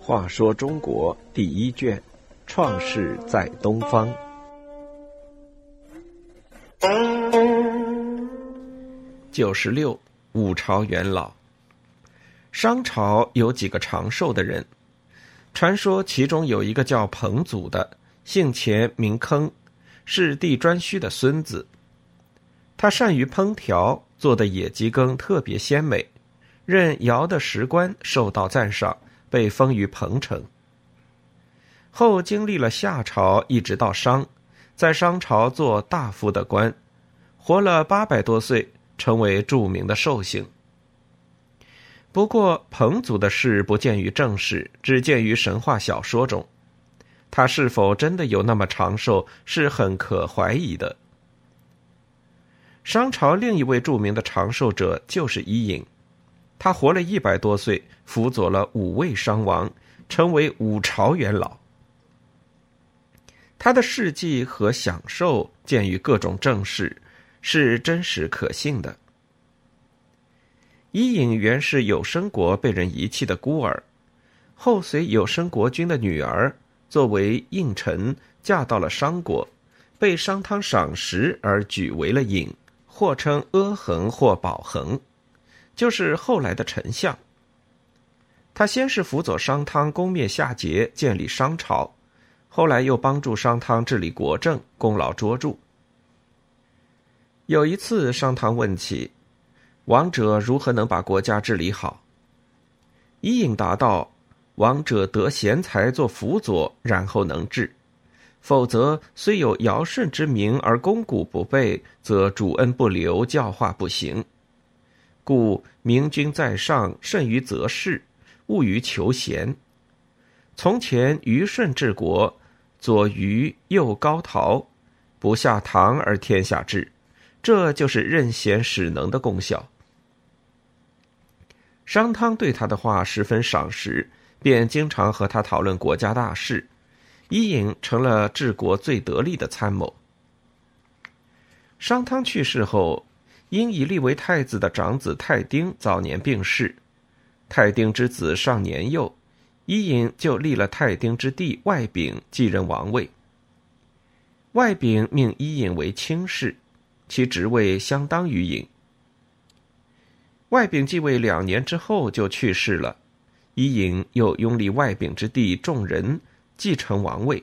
话说中国第一卷，创世在东方。九十六，五朝元老。商朝有几个长寿的人，传说其中有一个叫彭祖的，姓钱名坑，是帝颛顼的孙子。他善于烹调，做的野鸡羹特别鲜美，任尧的食官，受到赞赏，被封于彭城。后经历了夏朝，一直到商，在商朝做大夫的官，活了八百多岁，成为著名的寿星。不过，彭祖的事不见于正史，只见于神话小说中。他是否真的有那么长寿，是很可怀疑的。商朝另一位著名的长寿者就是伊尹，他活了一百多岁，辅佐了五位商王，成为五朝元老。他的事迹和享受见于各种正史，是真实可信的。伊尹原是有生国被人遗弃的孤儿，后随有生国君的女儿作为应臣嫁到了商国，被商汤赏识而举为了尹，或称阿衡或保衡，就是后来的丞相。他先是辅佐商汤攻灭夏桀，建立商朝，后来又帮助商汤治理国政，功劳卓著。有一次，商汤问起。王者如何能把国家治理好？伊尹答道：“王者得贤才做辅佐，然后能治；否则，虽有尧舜之名而功古不备，则主恩不留，教化不行。故明君在上，慎于择事，务于求贤。从前虞舜治国，左虞，右高陶，不下唐而天下治，这就是任贤使能的功效。”商汤对他的话十分赏识，便经常和他讨论国家大事。伊尹成了治国最得力的参谋。商汤去世后，因以立为太子的长子太丁早年病逝，太丁之子尚年幼，伊尹就立了太丁之弟外丙继任王位。外丙命伊尹为卿士，其职位相当于尹。外丙继位两年之后就去世了，伊尹又拥立外丙之弟众人继承王位。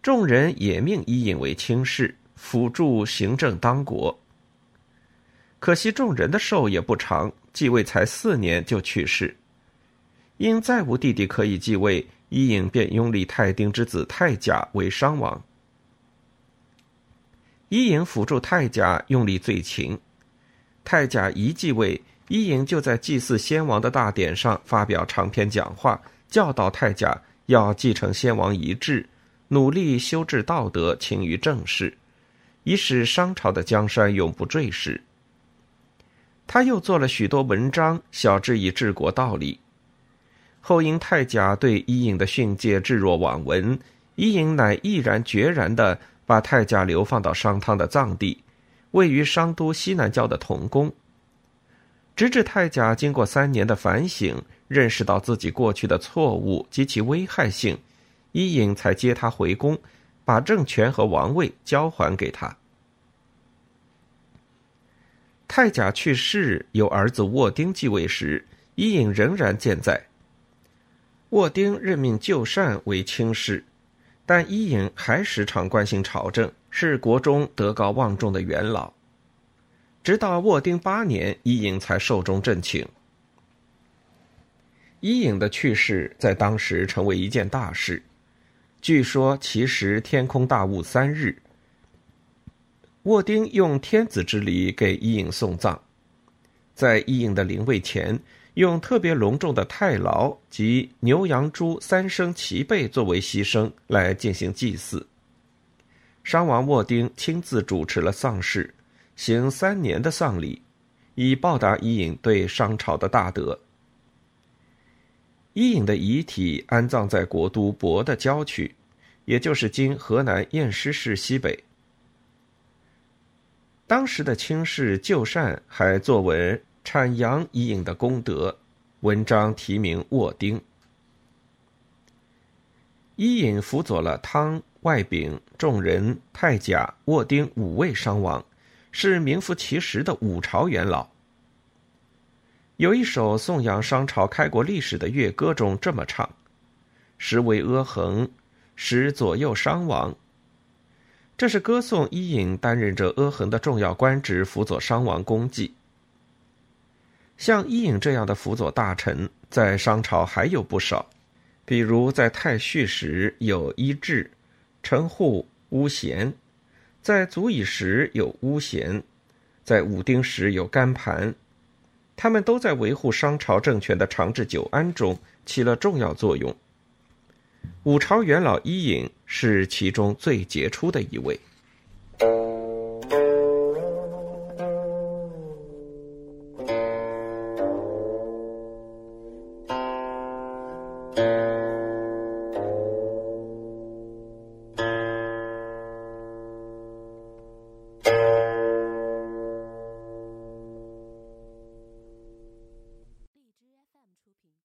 众人也命伊尹为卿士，辅助行政当国。可惜众人的寿也不长，继位才四年就去世。因再无弟弟可以继位，伊尹便拥立太丁之子太甲为商王。伊尹辅助太甲用力最勤。太甲一继位，伊尹就在祭祀先王的大典上发表长篇讲话，教导太甲要继承先王遗志，努力修治道德，勤于政事，以使商朝的江山永不坠失。他又做了许多文章，晓之以治国道理。后因太甲对伊尹的训诫置若罔闻，伊尹乃毅然决然地把太甲流放到商汤的藏地。位于商都西南郊的童宫。直至太甲经过三年的反省，认识到自己过去的错误及其危害性，伊尹才接他回宫，把政权和王位交还给他。太甲去世，有儿子沃丁继位时，伊尹仍然健在。沃丁任命旧善为卿士，但伊尹还时常关心朝政。是国中德高望重的元老，直到沃丁八年，伊尹才寿终正寝。伊尹的去世在当时成为一件大事。据说其实天空大雾三日。沃丁用天子之礼给伊尹送葬，在伊尹的灵位前，用特别隆重的太牢及牛羊猪三牲齐备作为牺牲来进行祭祀。商王沃丁亲自主持了丧事，行三年的丧礼，以报答伊尹对商朝的大德。伊尹的遗体安葬在国都亳的郊区，也就是今河南偃师市西北。当时的卿士旧善还作文阐扬伊尹的功德，文章题名《卧丁》。伊尹辅佐了汤、外丙、众人、太甲、卧丁五位商王，是名副其实的五朝元老。有一首颂扬商朝开国历史的乐歌中这么唱：“时为阿衡，时左右商王。”这是歌颂伊尹担任着阿衡的重要官职，辅佐商王功绩。像伊尹这样的辅佐大臣，在商朝还有不少。比如在太序时有伊稚、陈户、乌贤；在祖乙时有巫贤；在武丁时有甘盘，他们都在维护商朝政权的长治久安中起了重要作用。五朝元老伊尹是其中最杰出的一位。